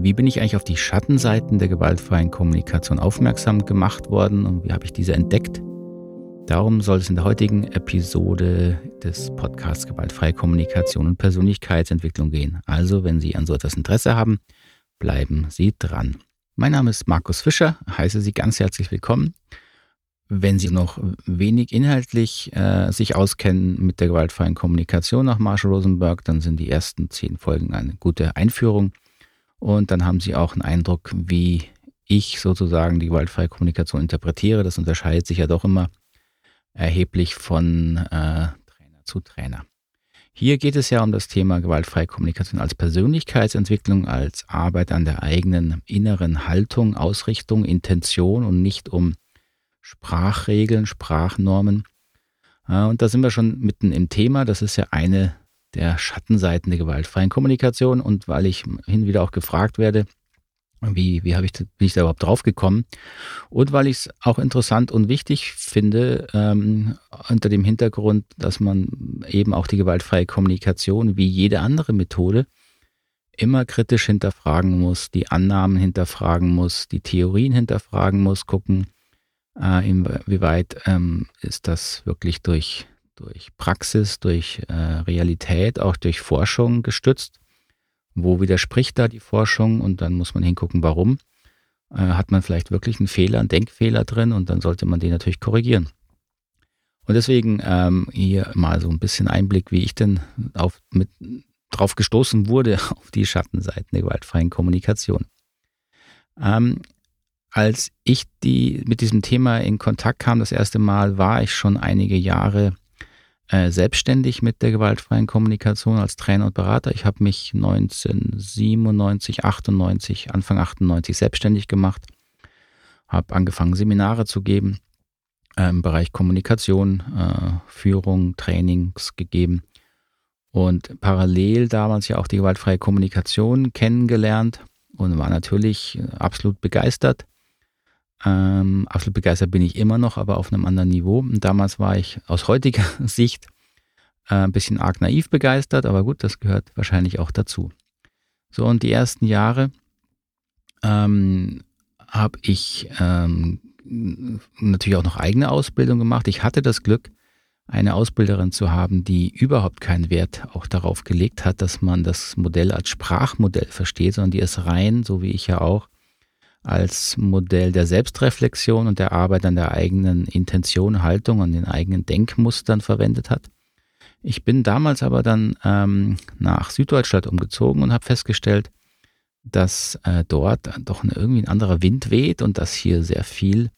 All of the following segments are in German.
Wie bin ich eigentlich auf die Schattenseiten der gewaltfreien Kommunikation aufmerksam gemacht worden und wie habe ich diese entdeckt? Darum soll es in der heutigen Episode des Podcasts Gewaltfreie Kommunikation und Persönlichkeitsentwicklung gehen. Also, wenn Sie an so etwas Interesse haben, bleiben Sie dran. Mein Name ist Markus Fischer, heiße Sie ganz herzlich willkommen. Wenn Sie noch wenig inhaltlich äh, sich auskennen mit der gewaltfreien Kommunikation nach Marshall Rosenberg, dann sind die ersten zehn Folgen eine gute Einführung. Und dann haben Sie auch einen Eindruck, wie ich sozusagen die gewaltfreie Kommunikation interpretiere. Das unterscheidet sich ja doch immer erheblich von äh, Trainer zu Trainer. Hier geht es ja um das Thema gewaltfreie Kommunikation als Persönlichkeitsentwicklung, als Arbeit an der eigenen inneren Haltung, Ausrichtung, Intention und nicht um Sprachregeln, Sprachnormen. Und da sind wir schon mitten im Thema. Das ist ja eine der Schattenseiten der gewaltfreien Kommunikation. Und weil ich hin und wieder auch gefragt werde, wie, wie habe ich, bin ich da überhaupt drauf gekommen? Und weil ich es auch interessant und wichtig finde, ähm, unter dem Hintergrund, dass man eben auch die gewaltfreie Kommunikation wie jede andere Methode immer kritisch hinterfragen muss, die Annahmen hinterfragen muss, die Theorien hinterfragen muss, gucken, äh, inwieweit ähm, ist das wirklich durch, durch Praxis, durch äh, Realität, auch durch Forschung gestützt wo widerspricht da die Forschung und dann muss man hingucken, warum. Äh, hat man vielleicht wirklich einen Fehler, einen Denkfehler drin und dann sollte man den natürlich korrigieren. Und deswegen ähm, hier mal so ein bisschen Einblick, wie ich denn auf, mit, drauf gestoßen wurde auf die Schattenseiten der gewaltfreien Kommunikation. Ähm, als ich die, mit diesem Thema in Kontakt kam, das erste Mal, war ich schon einige Jahre äh, selbstständig mit der gewaltfreien Kommunikation als Trainer und Berater. Ich habe mich 1997, 98, Anfang 98 selbstständig gemacht, habe angefangen Seminare zu geben äh, im Bereich Kommunikation, äh, Führung, Trainings gegeben und parallel damals ja auch die gewaltfreie Kommunikation kennengelernt und war natürlich absolut begeistert ähm, absolut begeistert bin ich immer noch, aber auf einem anderen Niveau. Und damals war ich aus heutiger Sicht äh, ein bisschen arg naiv begeistert, aber gut, das gehört wahrscheinlich auch dazu. So, und die ersten Jahre ähm, habe ich ähm, natürlich auch noch eigene Ausbildung gemacht. Ich hatte das Glück, eine Ausbilderin zu haben, die überhaupt keinen Wert auch darauf gelegt hat, dass man das Modell als Sprachmodell versteht, sondern die es rein, so wie ich ja auch, als Modell der Selbstreflexion und der Arbeit an der eigenen Intention, Haltung und den eigenen Denkmustern verwendet hat. Ich bin damals aber dann ähm, nach Süddeutschland umgezogen und habe festgestellt, dass äh, dort doch eine, irgendwie ein anderer Wind weht und dass hier sehr viel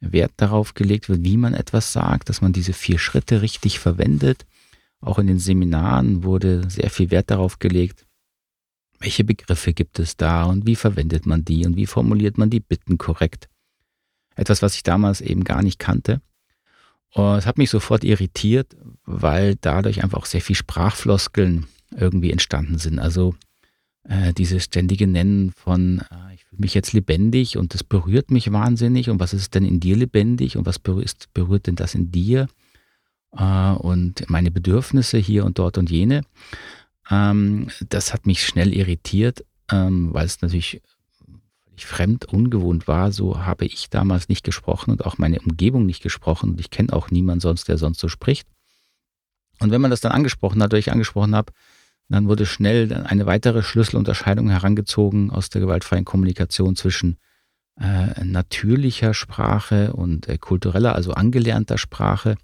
Wert darauf gelegt wird, wie man etwas sagt, dass man diese vier Schritte richtig verwendet. Auch in den Seminaren wurde sehr viel Wert darauf gelegt, welche Begriffe gibt es da und wie verwendet man die und wie formuliert man die Bitten korrekt? Etwas, was ich damals eben gar nicht kannte. Und es hat mich sofort irritiert, weil dadurch einfach auch sehr viel Sprachfloskeln irgendwie entstanden sind. Also äh, dieses ständige Nennen von, äh, ich fühle mich jetzt lebendig und das berührt mich wahnsinnig und was ist denn in dir lebendig und was berührt, berührt denn das in dir? Äh, und meine Bedürfnisse hier und dort und jene. Ähm, das hat mich schnell irritiert, ähm, weil es natürlich fremd, ungewohnt war. So habe ich damals nicht gesprochen und auch meine Umgebung nicht gesprochen. Und ich kenne auch niemanden sonst, der sonst so spricht. Und wenn man das dann angesprochen hat, oder ich angesprochen habe, dann wurde schnell eine weitere Schlüsselunterscheidung herangezogen aus der gewaltfreien Kommunikation zwischen äh, natürlicher Sprache und äh, kultureller, also angelernter Sprache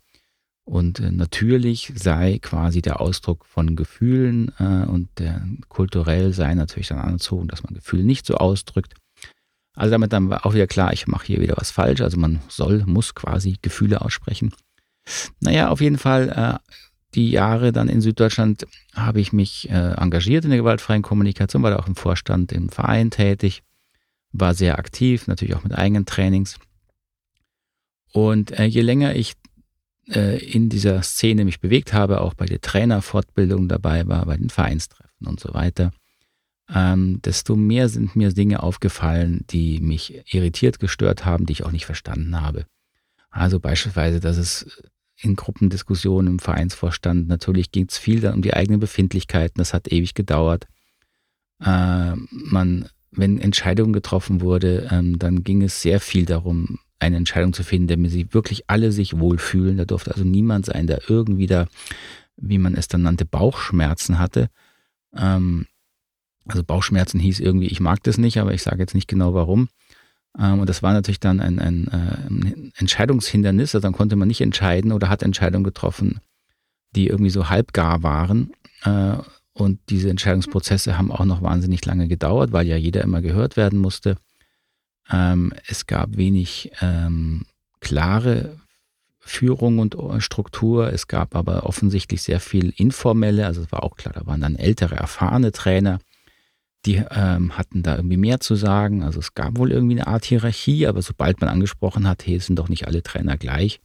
und äh, natürlich sei quasi der Ausdruck von Gefühlen äh, und der, kulturell sei natürlich dann angezogen, dass man Gefühle nicht so ausdrückt. Also damit dann war auch wieder klar, ich mache hier wieder was falsch. Also man soll, muss quasi Gefühle aussprechen. Naja, auf jeden Fall, äh, die Jahre dann in Süddeutschland habe ich mich äh, engagiert in der gewaltfreien Kommunikation, war da auch im Vorstand im Verein tätig, war sehr aktiv, natürlich auch mit eigenen Trainings. Und äh, je länger ich in dieser Szene mich bewegt habe, auch bei der Trainerfortbildung dabei war, bei den Vereinstreffen und so weiter, ähm, desto mehr sind mir Dinge aufgefallen, die mich irritiert, gestört haben, die ich auch nicht verstanden habe. Also beispielsweise, dass es in Gruppendiskussionen im Vereinsvorstand, natürlich ging es viel dann um die eigenen Befindlichkeiten, das hat ewig gedauert. Äh, man wenn Entscheidungen getroffen wurde, ähm, dann ging es sehr viel darum, eine Entscheidung zu finden, damit sie wirklich alle sich wohlfühlen. Da durfte also niemand sein, der irgendwie da, wie man es dann nannte, Bauchschmerzen hatte. Ähm, also Bauchschmerzen hieß irgendwie, ich mag das nicht, aber ich sage jetzt nicht genau warum. Ähm, und das war natürlich dann ein, ein, ein Entscheidungshindernis. Also dann konnte man nicht entscheiden oder hat Entscheidungen getroffen, die irgendwie so halbgar waren. Äh, und diese Entscheidungsprozesse haben auch noch wahnsinnig lange gedauert, weil ja jeder immer gehört werden musste. Ähm, es gab wenig ähm, klare Führung und Struktur. Es gab aber offensichtlich sehr viel informelle. Also es war auch klar, da waren dann ältere, erfahrene Trainer, die ähm, hatten da irgendwie mehr zu sagen. Also es gab wohl irgendwie eine Art Hierarchie, aber sobald man angesprochen hat, hey, sind doch nicht alle Trainer gleich,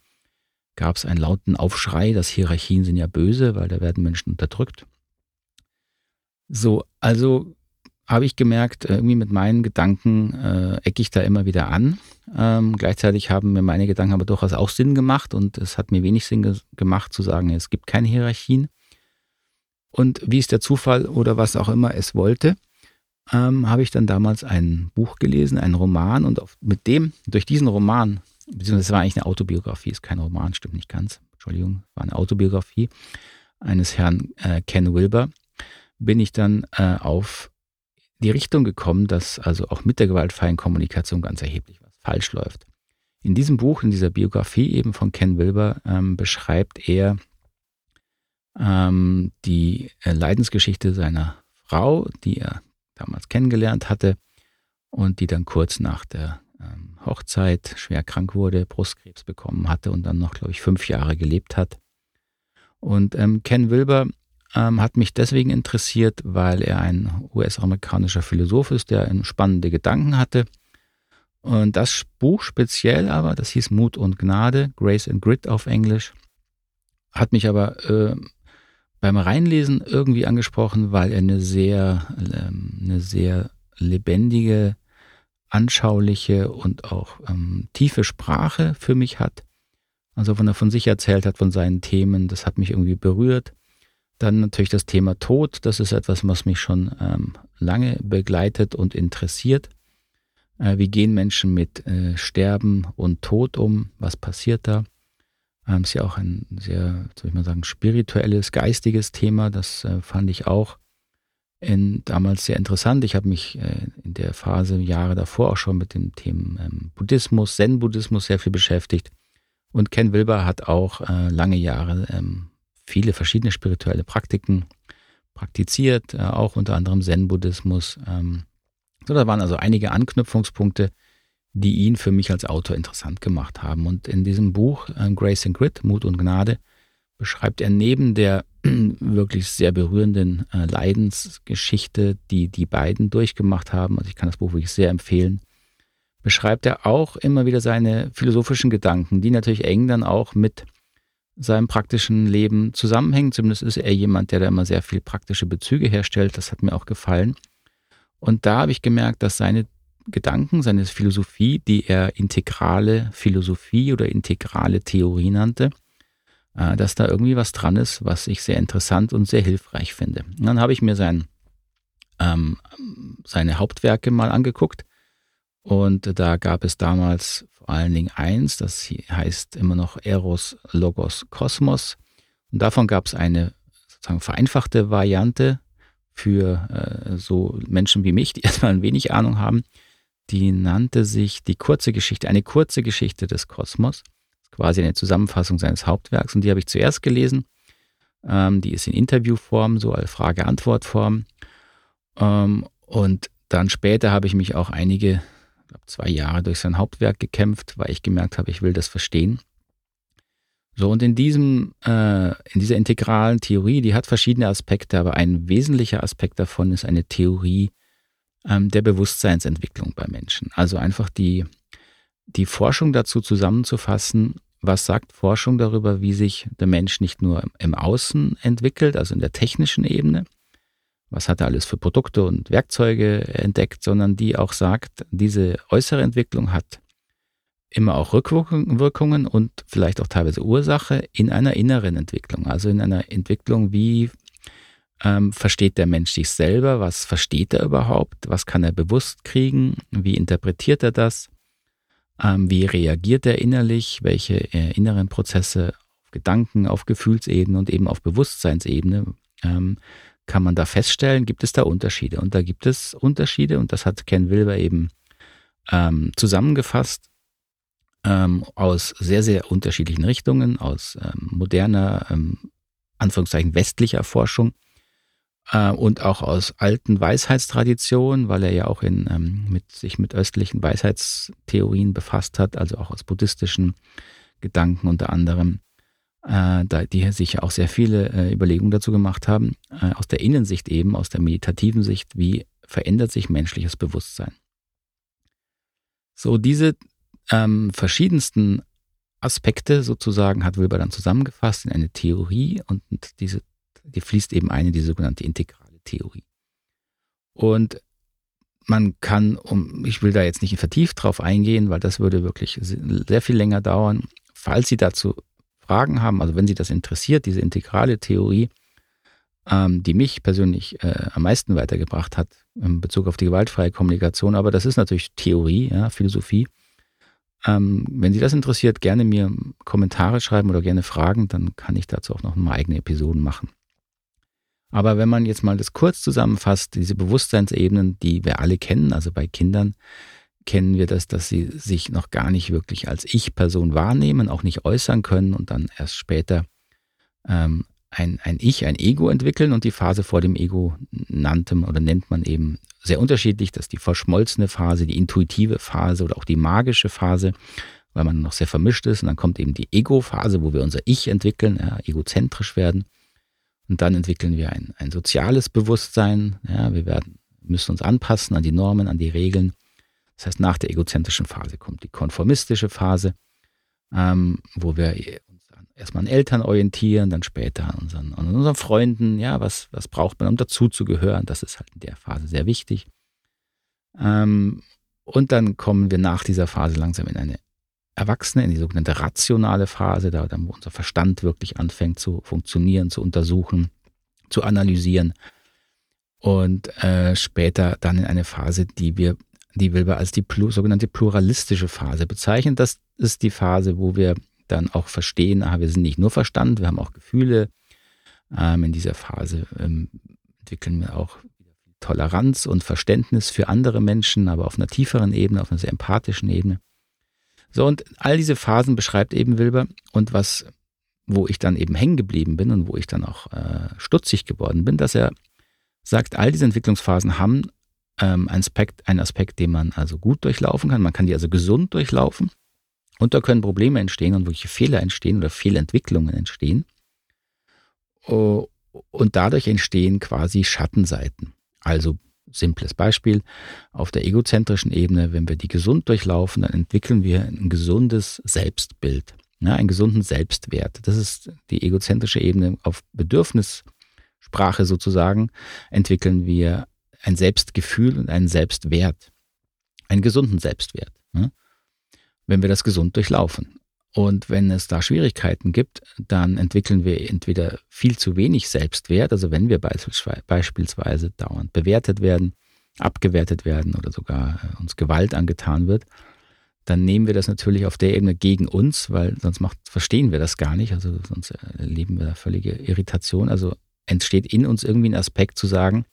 gab es einen lauten Aufschrei, dass Hierarchien sind ja böse, weil da werden Menschen unterdrückt. So, also habe ich gemerkt, irgendwie mit meinen Gedanken äh, ecke ich da immer wieder an. Ähm, gleichzeitig haben mir meine Gedanken aber durchaus auch Sinn gemacht und es hat mir wenig Sinn ge gemacht zu sagen, es gibt keine Hierarchien. Und wie es der Zufall oder was auch immer es wollte, ähm, habe ich dann damals ein Buch gelesen, einen Roman und auf, mit dem, durch diesen Roman, beziehungsweise es war eigentlich eine Autobiografie, ist kein Roman, stimmt nicht ganz, Entschuldigung, war eine Autobiografie eines Herrn äh, Ken Wilber, bin ich dann äh, auf die Richtung gekommen, dass also auch mit der gewaltfreien Kommunikation ganz erheblich was falsch läuft. In diesem Buch, in dieser Biografie eben von Ken Wilber, ähm, beschreibt er ähm, die äh, Leidensgeschichte seiner Frau, die er damals kennengelernt hatte und die dann kurz nach der ähm, Hochzeit schwer krank wurde, Brustkrebs bekommen hatte und dann noch, glaube ich, fünf Jahre gelebt hat. Und ähm, Ken Wilber ähm, hat mich deswegen interessiert, weil er ein US-amerikanischer Philosoph ist, der spannende Gedanken hatte. Und das Buch speziell aber, das hieß Mut und Gnade, Grace and Grit auf Englisch, hat mich aber äh, beim Reinlesen irgendwie angesprochen, weil er eine sehr, ähm, eine sehr lebendige, anschauliche und auch ähm, tiefe Sprache für mich hat. Also wenn er von sich erzählt hat, von seinen Themen, das hat mich irgendwie berührt. Dann natürlich das Thema Tod, das ist etwas, was mich schon ähm, lange begleitet und interessiert. Äh, wie gehen Menschen mit äh, Sterben und Tod um? Was passiert da? Ähm, ist ja auch ein sehr, soll ich mal sagen, spirituelles, geistiges Thema. Das äh, fand ich auch in, damals sehr interessant. Ich habe mich äh, in der Phase, Jahre davor auch schon mit dem Thema ähm, Buddhismus, Zen-Buddhismus sehr viel beschäftigt. Und Ken Wilber hat auch äh, lange Jahre ähm, viele verschiedene spirituelle Praktiken praktiziert, äh, auch unter anderem Zen-Buddhismus. Ähm, so, da waren also einige Anknüpfungspunkte, die ihn für mich als Autor interessant gemacht haben. Und in diesem Buch äh, Grace and Grit, Mut und Gnade, beschreibt er neben der wirklich sehr berührenden äh, Leidensgeschichte, die die beiden durchgemacht haben, also ich kann das Buch wirklich sehr empfehlen, beschreibt er auch immer wieder seine philosophischen Gedanken, die natürlich eng dann auch mit seinem praktischen Leben zusammenhängen. Zumindest ist er jemand, der da immer sehr viel praktische Bezüge herstellt. Das hat mir auch gefallen. Und da habe ich gemerkt, dass seine Gedanken, seine Philosophie, die er integrale Philosophie oder integrale Theorie nannte, äh, dass da irgendwie was dran ist, was ich sehr interessant und sehr hilfreich finde. Und dann habe ich mir sein, ähm, seine Hauptwerke mal angeguckt und da gab es damals vor allen Dingen eins, das heißt immer noch Eros Logos Kosmos und davon gab es eine sozusagen vereinfachte Variante für äh, so Menschen wie mich, die erstmal ein wenig Ahnung haben die nannte sich die kurze Geschichte, eine kurze Geschichte des Kosmos. Quasi eine Zusammenfassung seines Hauptwerks. Und die habe ich zuerst gelesen. Ähm, die ist in Interviewform, so als Frage-Antwort-Form. Ähm, und dann später habe ich mich auch einige, glaube zwei Jahre durch sein Hauptwerk gekämpft, weil ich gemerkt habe, ich will das verstehen. So, und in diesem, äh, in dieser integralen Theorie, die hat verschiedene Aspekte, aber ein wesentlicher Aspekt davon ist eine Theorie ähm, der Bewusstseinsentwicklung bei Menschen. Also einfach die, die Forschung dazu zusammenzufassen, was sagt Forschung darüber, wie sich der Mensch nicht nur im Außen entwickelt, also in der technischen Ebene, was hat er alles für Produkte und Werkzeuge entdeckt, sondern die auch sagt, diese äußere Entwicklung hat immer auch Rückwirkungen und vielleicht auch teilweise Ursache in einer inneren Entwicklung, also in einer Entwicklung, wie Ähm, versteht der Mensch sich selber? Was versteht er überhaupt? Was kann er bewusst kriegen? Wie interpretiert er das? Ähm, wie reagiert er innerlich? Welche äh, inneren Prozesse auf Gedanken, auf Gefühlsebene und eben auf Bewusstseinsebene ähm, kann man da feststellen? Gibt es da Unterschiede? Und da gibt es Unterschiede und das hat Ken Wilber eben ähm, zusammengefasst ähm, aus sehr, sehr unterschiedlichen Richtungen, aus ähm, moderner, ähm, Anführungszeichen westlicher Forschung äh, und auch aus alten Weisheitstraditionen, weil er ja auch in, ähm, mit, sich mit östlichen Weisheitstheorien befasst hat, also auch aus buddhistischen Gedanken unter anderem, äh, die sich auch sehr viele äh, Überlegungen dazu gemacht haben, äh, aus der Innensicht eben, aus der meditativen Sicht, wie verändert sich menschliches Bewusstsein. So, diese ähm, verschiedensten Aspekte sozusagen hat Wilber dann zusammengefasst in eine Theorie und diese, die fließt eben ein in die sogenannte integrale Theorie. Und man kann, um, ich will da jetzt nicht vertieft drauf eingehen, weil das würde wirklich sehr viel länger dauern. Falls Sie dazu Fragen haben, also wenn Sie das interessiert, diese integrale Theorie, ähm, die mich persönlich äh, am meisten weitergebracht hat in Bezug auf die gewaltfreie Kommunikation, aber das ist natürlich Theorie, ja, Philosophie. Ähm, wenn Sie das interessiert, gerne mir Kommentare schreiben oder gerne Fragen, dann kann ich dazu auch noch mal eigene Episoden machen. Aber wenn man jetzt mal das kurz zusammenfasst, diese Bewusstseinsebenen, die wir alle kennen, also bei Kindern kennen wir das, dass sie sich noch gar nicht wirklich als Ich-Person wahrnehmen, auch nicht äußern können und dann erst später ähm, ein, ein Ich, ein Ego entwickeln und die Phase vor dem Ego nannte oder nennt man eben sehr unterschiedlich. Das ist die verschmolzene Phase, die intuitive Phase oder auch die magische Phase, weil man noch sehr vermischt ist. Und dann kommt eben die Ego-Phase, wo wir unser Ich entwickeln, ja, egozentrisch werden. Und dann entwickeln wir ein, ein soziales Bewusstsein. Ja, wir werden, müssen uns anpassen an die Normen, an die Regeln. Das heißt, nach der egozentrischen Phase kommt die konformistische Phase, ähm, wo wir erstmal an Eltern orientieren, dann später an unseren, an unseren Freunden. Ja, was, was braucht man, um dazuzugehören? Das ist halt in der Phase sehr wichtig. Ähm, und dann kommen wir nach dieser Phase langsam in eine Erwachsene, in die sogenannte rationale Phase, da wo unser Verstand wirklich anfängt zu funktionieren, zu untersuchen, zu analysieren. Und äh, später dann in eine Phase, die wir, die wir als die sogenannte pluralistische Phase bezeichnen. Das ist die Phase, wo wir dann auch verstehen, ah, wir sind nicht nur Verstand, wir haben auch Gefühle. Ähm, in dieser Phase ähm, entwickeln wir auch Toleranz und Verständnis für andere Menschen, aber auf einer tieferen Ebene, auf einer sehr empathischen Ebene. So, und all diese Phasen beschreibt eben Wilber und was, wo ich dann eben hängen geblieben bin und wo ich dann auch äh, stutzig geworden bin, dass er sagt, all diese Entwicklungsphasen haben ähm, einen, Aspekt, einen Aspekt, den man also gut durchlaufen kann. Man kann die also gesund durchlaufen. Und da können Probleme entstehen und wirkliche Fehler entstehen oder Fehlentwicklungen entstehen. Oh, und dadurch entstehen quasi Schattenseiten. Also simples Beispiel, auf der egozentrischen Ebene, wenn wir die gesund durchlaufen, dann entwickeln wir ein gesundes Selbstbild, ja, einen gesunden Selbstwert. Das ist die egozentrische Ebene. Auf Bedürfnissprache sozusagen entwickeln wir ein Selbstgefühl und einen Selbstwert, einen gesunden Selbstwert. Ja wenn wir das gesund durchlaufen. Und wenn es da Schwierigkeiten gibt, dann entwickeln wir entweder viel zu wenig Selbstwert, also wenn wir beispielsweise dauernd bewertet werden, abgewertet werden oder sogar äh, uns Gewalt angetan wird, dann nehmen wir das natürlich auf der Ebene gegen uns, weil sonst macht, verstehen wir das gar nicht, also sonst erleben wir da völlige Irritation. Also entsteht in uns irgendwie ein Aspekt zu sagen,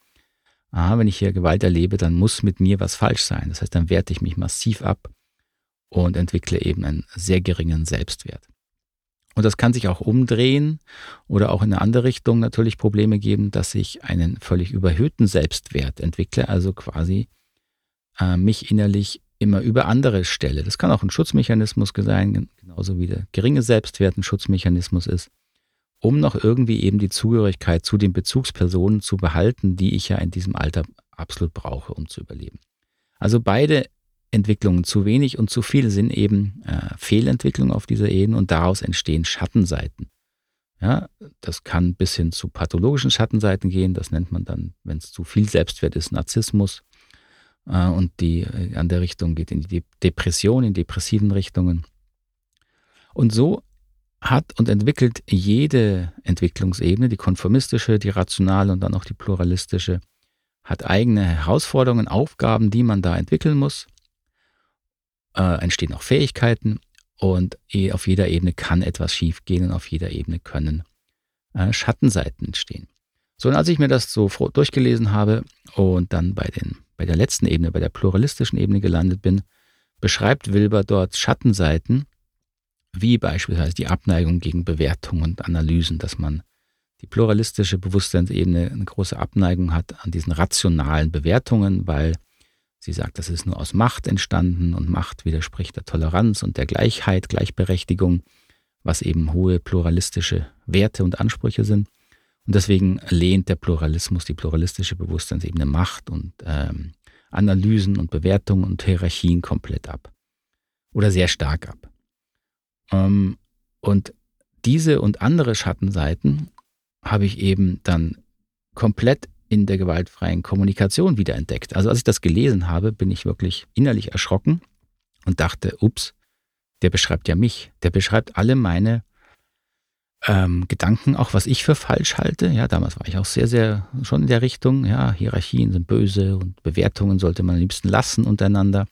ah, wenn ich hier Gewalt erlebe, dann muss mit mir was falsch sein. Das heißt, dann werte ich mich massiv ab und entwickle eben einen sehr geringen Selbstwert. Und das kann sich auch umdrehen oder auch in eine andere Richtung natürlich Probleme geben, dass ich einen völlig überhöhten Selbstwert entwickle, also quasi äh, mich innerlich immer über andere stelle. Das kann auch ein Schutzmechanismus sein, genauso wie der geringe Selbstwert ein Schutzmechanismus ist, um noch irgendwie eben die Zugehörigkeit zu den Bezugspersonen zu behalten, die ich ja in diesem Alter absolut brauche, um zu überleben. Also beide Entwicklungen zu wenig und zu viel sind eben äh, Fehlentwicklungen auf dieser Ebene und daraus entstehen Schattenseiten. Ja, das kann bis hin zu pathologischen Schattenseiten gehen. Das nennt man dann, wenn es zu viel Selbstwert ist, Narzissmus. Äh, und die äh, an der Richtung geht in die Depression, in depressiven Richtungen. Und so hat und entwickelt jede Entwicklungsebene, die konformistische, die rationale und dann auch die pluralistische, hat eigene Herausforderungen, Aufgaben, die man da entwickeln muss. Äh, entstehen auch Fähigkeiten und auf jeder Ebene kann etwas schiefgehen und auf jeder Ebene können äh, Schattenseiten entstehen. So, und als ich mir das so durchgelesen habe und dann bei, den, bei der letzten Ebene, bei der pluralistischen Ebene gelandet bin, beschreibt Wilber dort Schattenseiten, wie beispielsweise die Abneigung gegen Bewertungen und Analysen, dass man die pluralistische Bewusstseinsebene eine große Abneigung hat an diesen rationalen Bewertungen, weil sie sagt, das ist nur aus Macht entstanden und Macht widerspricht der Toleranz und der Gleichheit, Gleichberechtigung, was eben hohe pluralistische Werte und Ansprüche sind. Und deswegen lehnt der Pluralismus, die pluralistische Bewusstseinsebene Macht und ähm, Analysen und Bewertungen und Hierarchien komplett ab. Oder sehr stark ab. Ähm, und diese und andere Schattenseiten habe ich eben dann komplett in der gewaltfreien Kommunikation wiederentdeckt. Also als ich das gelesen habe, bin ich wirklich innerlich erschrocken und dachte, ups, der beschreibt ja mich, der beschreibt alle meine ähm, Gedanken, auch was ich für falsch halte. Ja, damals war ich auch sehr, sehr schon in der Richtung, ja, Hierarchien sind böse und Bewertungen sollte man am liebsten lassen untereinander.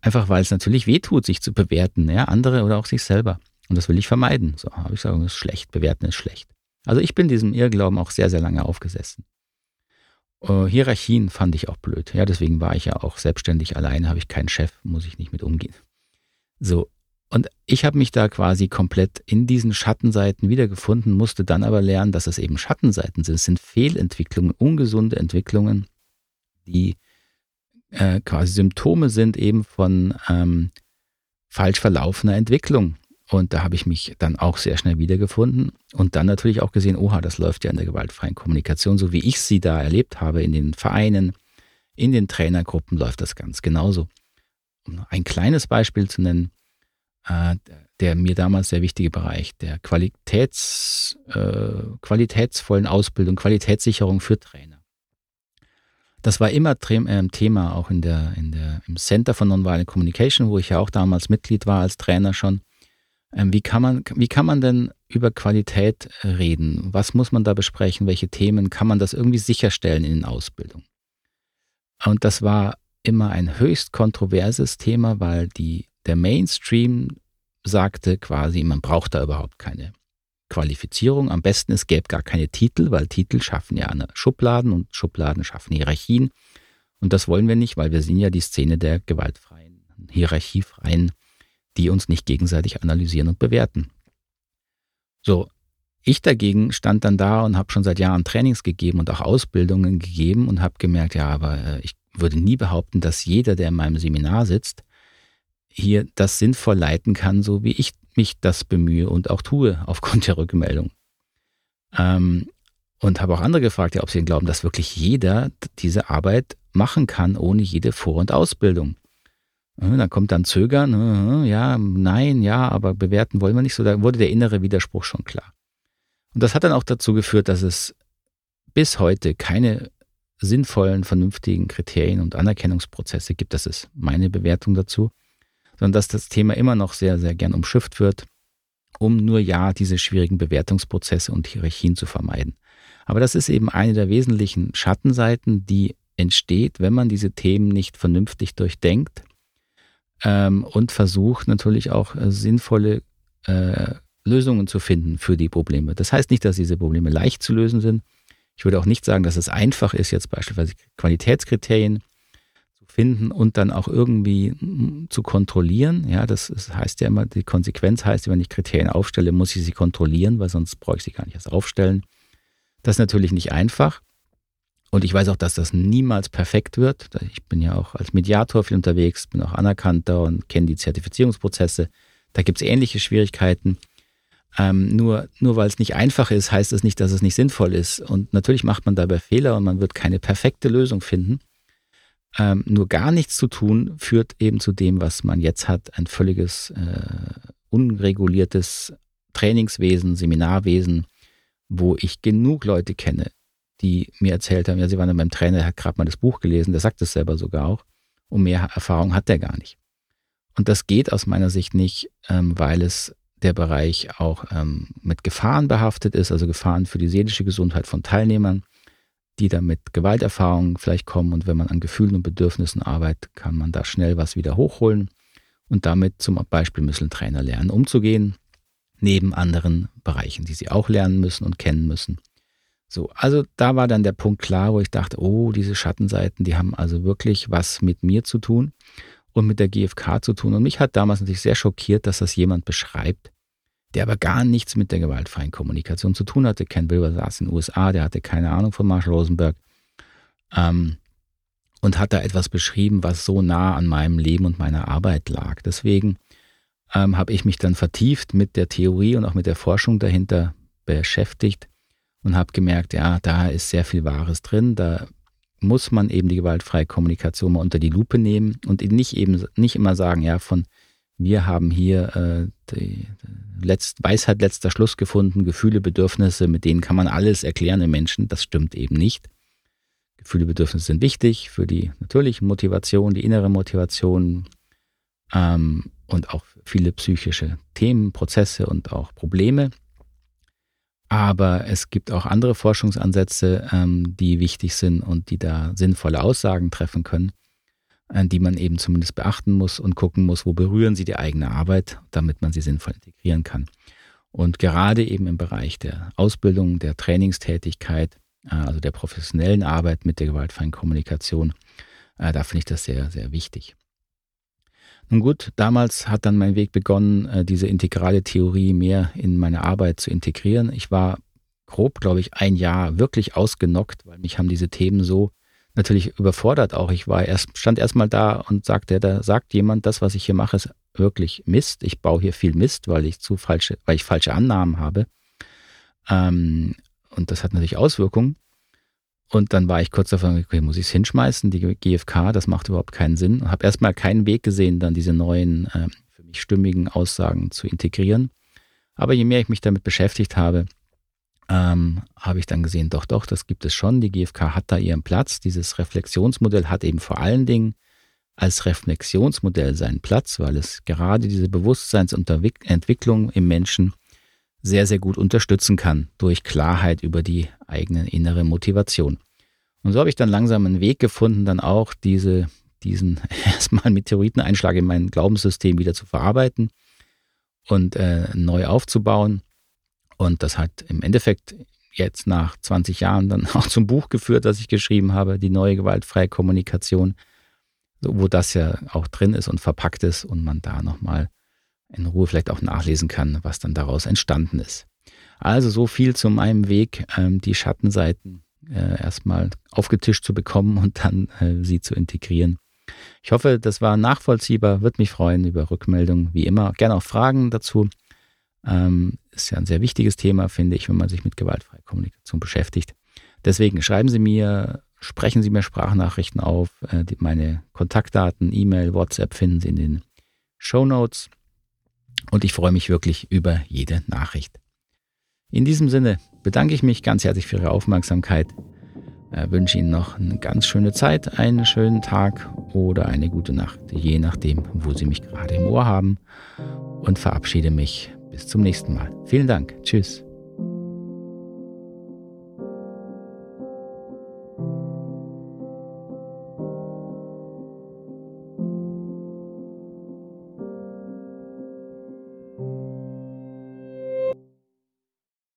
Einfach weil es natürlich wehtut, sich zu bewerten, ja, andere oder auch sich selber. Und das will ich vermeiden. So habe ich gesagt, das ist schlecht, bewerten ist schlecht. Also ich bin diesem Irrglauben auch sehr, sehr lange aufgesessen. Uh, Hierarchien fand ich auch blöd. Ja, deswegen war ich ja auch selbstständig alleine, habe ich keinen Chef, muss ich nicht mit umgehen. So, und ich habe mich da quasi komplett in diesen Schattenseiten wiedergefunden, musste dann aber lernen, dass es eben Schattenseiten sind. Es sind Fehlentwicklungen, ungesunde Entwicklungen, die äh, quasi Symptome sind eben von ähm, falsch verlaufener Entwicklung. Und da habe ich mich dann auch sehr schnell wiedergefunden und dann natürlich auch gesehen, oha, das läuft ja in der gewaltfreien Kommunikation, so wie ich sie da erlebt habe in den Vereinen, in den Trainergruppen läuft das ganz genauso. Um ein kleines Beispiel zu nennen, äh, der mir damals sehr wichtige Bereich der Qualitäts, äh, qualitätsvollen Ausbildung, Qualitätssicherung für Trainer. Das war immer äh, Thema auch in der, in der, im Center for Nonviolent Communication, wo ich ja auch damals Mitglied war als Trainer schon. Ähm, wie, kann man, wie kann man denn über Qualität reden? Was muss man da besprechen? Welche Themen kann man das irgendwie sicherstellen in den Ausbildungen? Und das war immer ein höchst kontroverses Thema, weil die der Mainstream sagte quasi, man braucht da überhaupt keine Qualifizierung. Am besten es gäbe gar keine Titel, weil Titel schaffen ja eine Schubladen und Schubladen schaffen Hierarchien. Und das wollen wir nicht, weil wir sind ja die Szene der gewaltfreien, hierarchiefreien, die uns nicht gegenseitig analysieren und bewerten. So, ich dagegen stand dann da und habe schon seit Jahren Trainings gegeben und auch Ausbildungen gegeben und habe gemerkt, ja, aber äh, ich würde nie behaupten, dass jeder, der in meinem Seminar sitzt, hier das sinnvoll leiten kann, so wie ich mich das bemühe und auch tue aufgrund der Rückmeldung. Ähm, und habe auch andere gefragt, ja, ob sie glauben, dass wirklich jeder diese Arbeit machen kann, ohne jede Vor- und Ausbildung. Dann kommt dann Zögern, ja, nein, ja, aber bewerten wollen wir nicht so. Da wurde der innere Widerspruch schon klar. Und das hat dann auch dazu geführt, dass es bis heute keine sinnvollen, vernünftigen Kriterien und Anerkennungsprozesse gibt. Das ist meine Bewertung dazu sondern dass das Thema immer noch sehr, sehr gern umschifft wird, um nur ja diese schwierigen Bewertungsprozesse und Hierarchien zu vermeiden. Aber das ist eben eine der wesentlichen Schattenseiten, die entsteht, wenn man diese Themen nicht vernünftig durchdenkt ähm, und versucht natürlich auch äh, sinnvolle äh, Lösungen zu finden für die Probleme. Das heißt nicht, dass diese Probleme leicht zu lösen sind. Ich würde auch nicht sagen, dass es einfach ist, jetzt beispielsweise Qualitätskriterien finden und dann auch irgendwie hm, zu kontrollieren. Ja, das, heißt ja immer, die Konsequenz heißt, wenn ich Kriterien aufstelle, muss ich sie kontrollieren, weil sonst brauche ich sie gar nicht erst aufstellen. Das ist natürlich nicht einfach. Und ich weiß auch, dass das niemals perfekt wird. Ich bin ja auch als Mediator viel unterwegs, bin auch anerkannter und kenne die Zertifizierungsprozesse. Da gibt es ähnliche Schwierigkeiten. Ähm, nur nur weil es nicht einfach ist, heißt das nicht, dass es nicht sinnvoll ist. Und natürlich macht man dabei Fehler und man wird keine perfekte Lösung finden. Ähm, nur gar nichts zu tun führt eben zu dem, was man jetzt hat, ein völliges äh, unreguliertes Trainingswesen, Seminarwesen, wo ich genug Leute kenne, die mir erzählt haben, ja, sie waren dann beim Trainer, der hat gerade mal das Buch gelesen, der sagt es selber sogar auch, und mehr Erfahrung hat der gar nicht. Und das geht aus meiner Sicht nicht, ähm, weil es der Bereich auch ähm, mit Gefahren behaftet ist, also Gefahren für die seelische Gesundheit von Teilnehmern, die da mit Gewalterfahrungen vielleicht kommen. Und wenn man an Gefühlen und Bedürfnissen arbeitet, kann man da schnell was wieder hochholen und damit zum Beispiel müssen Trainer lernen, umzugehen, neben anderen Bereichen, die sie auch lernen müssen und kennen müssen. So, also da war dann der Punkt klar, wo ich dachte, oh, diese Schattenseiten, die haben also wirklich was mit mir zu tun und mit der GfK zu tun. Und mich hat damals natürlich sehr schockiert, dass das jemand beschreibt, der aber gar nichts mit der gewaltfreien Kommunikation zu tun hatte. Ken Wilber saß in den USA, der hatte keine Ahnung von Marshall Rosenberg ähm, und hat da etwas beschrieben, was so nah an meinem Leben und meiner Arbeit lag. Deswegen ähm, habe ich mich dann vertieft mit der Theorie und auch mit der Forschung dahinter beschäftigt und habe gemerkt, ja, da ist sehr viel Wahres drin. Da muss man eben die gewaltfreie Kommunikation mal unter die Lupe nehmen und nicht eben nicht immer sagen, ja, von wir haben hier äh, die Letzt, Weisheit letzter Schluss gefunden, Gefühle, Bedürfnisse, mit denen kann man alles erklären im Menschen. Das stimmt eben nicht. Gefühle, Bedürfnisse sind wichtig für die natürliche Motivation, die innere Motivation ähm, und auch viele psychische Themen, Prozesse und auch Probleme. Aber es gibt auch andere Forschungsansätze, ähm, die wichtig sind und die da sinnvolle Aussagen treffen können, die man eben zumindest beachten muss und gucken muss, wo berühren sie die eigene Arbeit, damit man sie sinnvoll integrieren kann. Und gerade eben im Bereich der Ausbildung, der Trainingstätigkeit, äh, also der professionellen Arbeit mit der gewaltfreien Kommunikation, äh, da finde ich das sehr, sehr wichtig. Nun gut, damals hat dann mein Weg begonnen, äh, diese integrale Theorie mehr in meine Arbeit zu integrieren. Ich war grob, glaube ich, ein Jahr wirklich ausgenockt, weil mich haben diese Themen so natürlich überfordert auch. Ich war erst, stand erstmal da und sagte, da sagt jemand, das, was ich hier mache, ist wirklich Mist. Ich baue hier viel Mist, weil ich zu falsche, weil ich falsche Annahmen habe. Ähm, und das hat natürlich Auswirkungen. Und dann war ich kurz davon, okay, muss ich es hinschmeißen, die GfK, das macht überhaupt keinen Sinn. Und habe erstmal keinen Weg gesehen, dann diese neuen, äh, für mich stimmigen Aussagen zu integrieren. Aber je mehr ich mich damit beschäftigt habe, ähm, habe ich dann gesehen, doch, doch, das gibt es schon. Die GfK hat da ihren Platz. Dieses Reflexionsmodell hat eben vor allen Dingen als Reflexionsmodell seinen Platz, weil es gerade diese Bewusstseinsentwicklung im Menschen sehr, sehr gut unterstützen kann durch Klarheit über die eigene innere Motivation. Und so habe ich dann langsam einen Weg gefunden, dann auch diese, diesen erstmal Meteoriteneinschlag in mein Glaubenssystem wieder zu verarbeiten und äh, neu aufzubauen. Und das hat im Endeffekt jetzt nach 20 Jahren dann auch zum Buch geführt, das ich geschrieben habe, die neue gewaltfreie Kommunikation, wo das ja auch drin ist und verpackt ist und man da nochmal in Ruhe vielleicht auch nachlesen kann, was dann daraus entstanden ist. Also so viel zu meinem Weg, ähm, die Schattenseiten äh, erstmal aufgetischt zu bekommen und dann äh, sie zu integrieren. Ich hoffe, das war nachvollziehbar, würde mich freuen über Rückmeldungen, wie immer. Gerne auch Fragen dazu. Ähm, ist ja ein sehr wichtiges Thema, finde ich, wenn man sich mit gewaltfreier Kommunikation beschäftigt. Deswegen schreiben Sie mir, sprechen Sie mir Sprachnachrichten auf. Äh, die, meine Kontaktdaten, E-Mail, WhatsApp finden Sie in den Show Notes. Und ich freue mich wirklich über jede Nachricht. In diesem Sinne bedanke ich mich ganz herzlich für Ihre Aufmerksamkeit. Ich wünsche Ihnen noch eine ganz schöne Zeit, einen schönen Tag oder eine gute Nacht, je nachdem, wo Sie mich gerade im Ohr haben. Und verabschiede mich bis zum nächsten Mal. Vielen Dank. Tschüss.